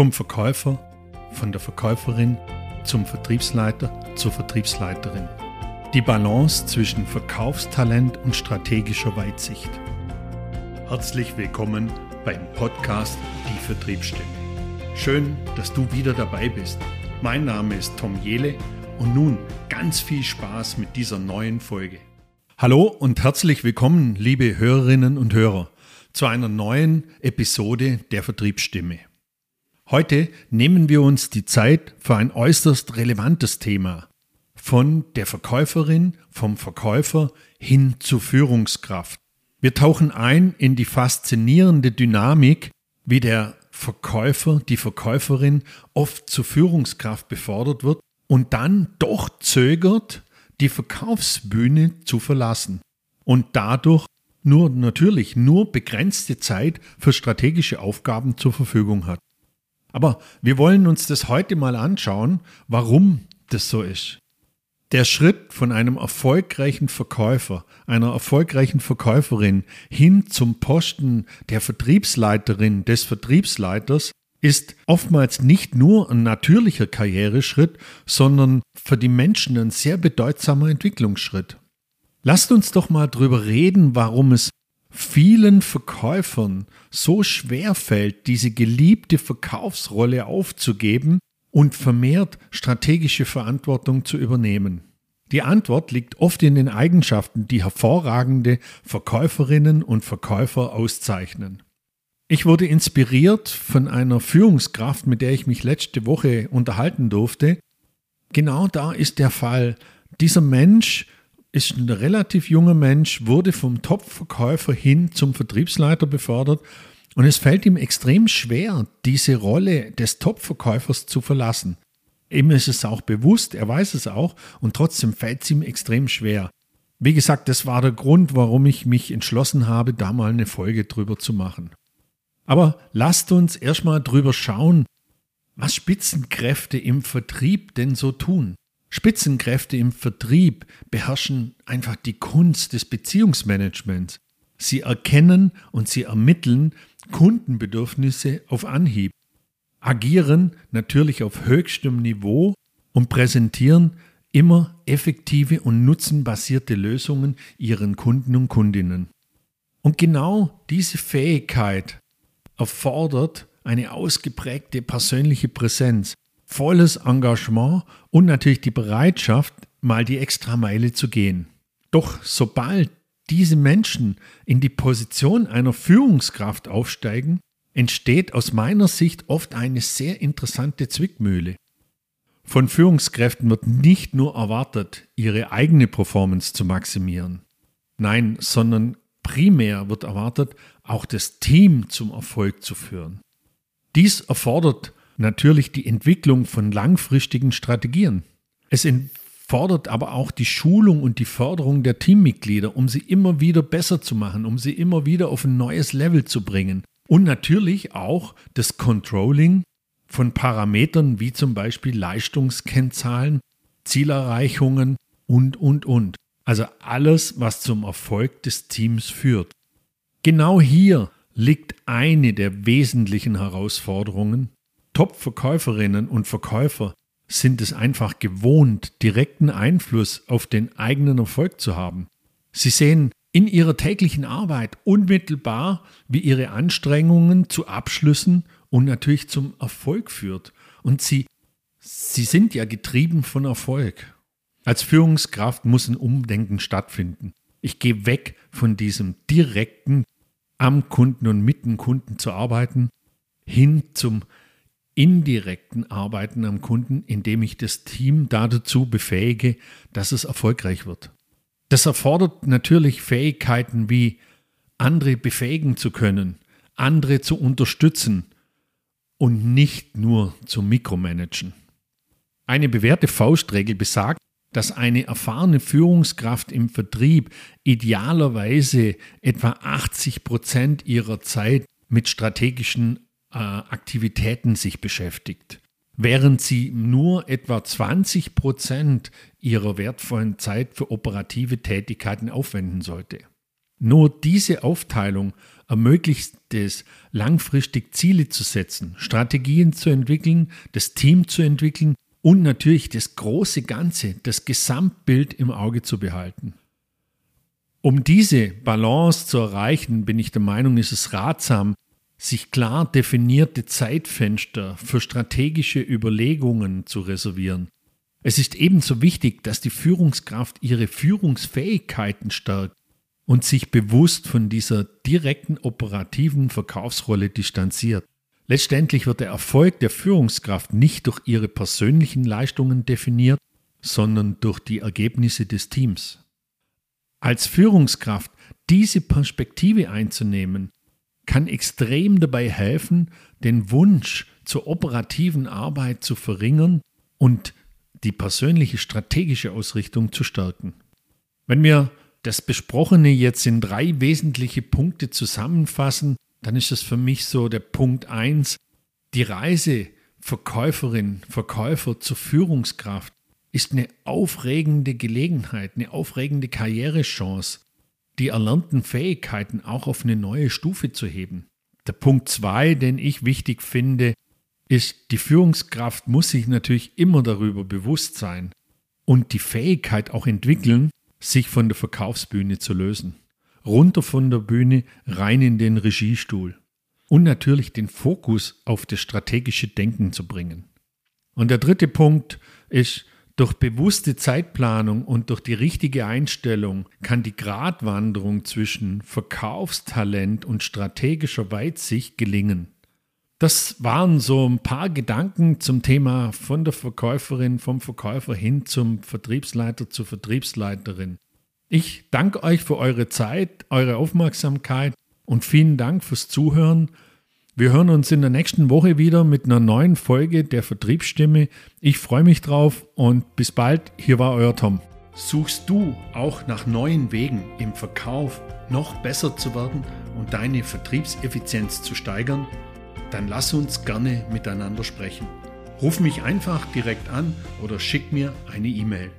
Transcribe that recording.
Vom Verkäufer, von der Verkäuferin zum Vertriebsleiter, zur Vertriebsleiterin. Die Balance zwischen Verkaufstalent und strategischer Weitsicht. Herzlich willkommen beim Podcast Die Vertriebsstimme. Schön, dass du wieder dabei bist. Mein Name ist Tom Jele und nun ganz viel Spaß mit dieser neuen Folge. Hallo und herzlich willkommen, liebe Hörerinnen und Hörer, zu einer neuen Episode der Vertriebsstimme. Heute nehmen wir uns die Zeit für ein äußerst relevantes Thema. Von der Verkäuferin, vom Verkäufer hin zur Führungskraft. Wir tauchen ein in die faszinierende Dynamik, wie der Verkäufer, die Verkäuferin oft zur Führungskraft befördert wird und dann doch zögert, die Verkaufsbühne zu verlassen und dadurch nur natürlich nur begrenzte Zeit für strategische Aufgaben zur Verfügung hat. Aber wir wollen uns das heute mal anschauen, warum das so ist. Der Schritt von einem erfolgreichen Verkäufer, einer erfolgreichen Verkäuferin hin zum Posten der Vertriebsleiterin, des Vertriebsleiters ist oftmals nicht nur ein natürlicher Karriereschritt, sondern für die Menschen ein sehr bedeutsamer Entwicklungsschritt. Lasst uns doch mal drüber reden, warum es vielen Verkäufern so schwer fällt, diese geliebte Verkaufsrolle aufzugeben und vermehrt strategische Verantwortung zu übernehmen. Die Antwort liegt oft in den Eigenschaften, die hervorragende Verkäuferinnen und Verkäufer auszeichnen. Ich wurde inspiriert von einer Führungskraft, mit der ich mich letzte Woche unterhalten durfte. Genau da ist der Fall. Dieser Mensch ist ein relativ junger Mensch, wurde vom Top-Verkäufer hin zum Vertriebsleiter befördert und es fällt ihm extrem schwer, diese Rolle des Top-Verkäufers zu verlassen. Ihm ist es auch bewusst, er weiß es auch und trotzdem fällt es ihm extrem schwer. Wie gesagt, das war der Grund, warum ich mich entschlossen habe, da mal eine Folge drüber zu machen. Aber lasst uns erstmal drüber schauen, was Spitzenkräfte im Vertrieb denn so tun. Spitzenkräfte im Vertrieb beherrschen einfach die Kunst des Beziehungsmanagements. Sie erkennen und sie ermitteln Kundenbedürfnisse auf Anhieb, agieren natürlich auf höchstem Niveau und präsentieren immer effektive und nutzenbasierte Lösungen ihren Kunden und Kundinnen. Und genau diese Fähigkeit erfordert eine ausgeprägte persönliche Präsenz, volles Engagement und natürlich die Bereitschaft, mal die Extrameile zu gehen. Doch sobald diese Menschen in die Position einer Führungskraft aufsteigen, entsteht aus meiner Sicht oft eine sehr interessante Zwickmühle. Von Führungskräften wird nicht nur erwartet, ihre eigene Performance zu maximieren. Nein, sondern primär wird erwartet, auch das Team zum Erfolg zu führen. Dies erfordert natürlich die Entwicklung von langfristigen Strategien. Es fordert aber auch die Schulung und die Förderung der Teammitglieder, um sie immer wieder besser zu machen, um sie immer wieder auf ein neues Level zu bringen. Und natürlich auch das Controlling von Parametern wie zum Beispiel Leistungskennzahlen, Zielerreichungen und, und, und. Also alles, was zum Erfolg des Teams führt. Genau hier liegt eine der wesentlichen Herausforderungen, Top-Verkäuferinnen und Verkäufer sind es einfach gewohnt, direkten Einfluss auf den eigenen Erfolg zu haben. Sie sehen in ihrer täglichen Arbeit unmittelbar, wie ihre Anstrengungen zu Abschlüssen und natürlich zum Erfolg führt. Und sie, sie sind ja getrieben von Erfolg. Als Führungskraft muss ein Umdenken stattfinden. Ich gehe weg von diesem direkten am Kunden und mit dem Kunden zu arbeiten, hin zum indirekten Arbeiten am Kunden, indem ich das Team dazu befähige, dass es erfolgreich wird. Das erfordert natürlich Fähigkeiten wie andere befähigen zu können, andere zu unterstützen und nicht nur zu mikromanagen. Eine bewährte Faustregel besagt, dass eine erfahrene Führungskraft im Vertrieb idealerweise etwa 80 Prozent ihrer Zeit mit strategischen äh, Aktivitäten sich beschäftigt, während sie nur etwa 20 Prozent ihrer wertvollen Zeit für operative Tätigkeiten aufwenden sollte. Nur diese Aufteilung ermöglicht es, langfristig Ziele zu setzen, Strategien zu entwickeln, das Team zu entwickeln und natürlich das große Ganze, das Gesamtbild im Auge zu behalten. Um diese Balance zu erreichen, bin ich der Meinung, ist es ratsam, sich klar definierte Zeitfenster für strategische Überlegungen zu reservieren. Es ist ebenso wichtig, dass die Führungskraft ihre Führungsfähigkeiten stärkt und sich bewusst von dieser direkten operativen Verkaufsrolle distanziert. Letztendlich wird der Erfolg der Führungskraft nicht durch ihre persönlichen Leistungen definiert, sondern durch die Ergebnisse des Teams. Als Führungskraft diese Perspektive einzunehmen, kann extrem dabei helfen, den Wunsch zur operativen Arbeit zu verringern und die persönliche strategische Ausrichtung zu stärken. Wenn wir das Besprochene jetzt in drei wesentliche Punkte zusammenfassen, dann ist es für mich so der Punkt 1, die Reise Verkäuferin, Verkäufer zur Führungskraft ist eine aufregende Gelegenheit, eine aufregende Karrierechance, die erlernten Fähigkeiten auch auf eine neue Stufe zu heben. Der Punkt 2, den ich wichtig finde, ist, die Führungskraft muss sich natürlich immer darüber bewusst sein und die Fähigkeit auch entwickeln, sich von der Verkaufsbühne zu lösen. Runter von der Bühne, rein in den Regiestuhl. Und natürlich den Fokus auf das strategische Denken zu bringen. Und der dritte Punkt ist, durch bewusste Zeitplanung und durch die richtige Einstellung kann die Gratwanderung zwischen Verkaufstalent und strategischer Weitsicht gelingen. Das waren so ein paar Gedanken zum Thema von der Verkäuferin, vom Verkäufer hin zum Vertriebsleiter, zur Vertriebsleiterin. Ich danke euch für eure Zeit, eure Aufmerksamkeit und vielen Dank fürs Zuhören. Wir hören uns in der nächsten Woche wieder mit einer neuen Folge der Vertriebsstimme. Ich freue mich drauf und bis bald. Hier war euer Tom. Suchst du auch nach neuen Wegen im Verkauf noch besser zu werden und deine Vertriebseffizienz zu steigern? Dann lass uns gerne miteinander sprechen. Ruf mich einfach direkt an oder schick mir eine E-Mail.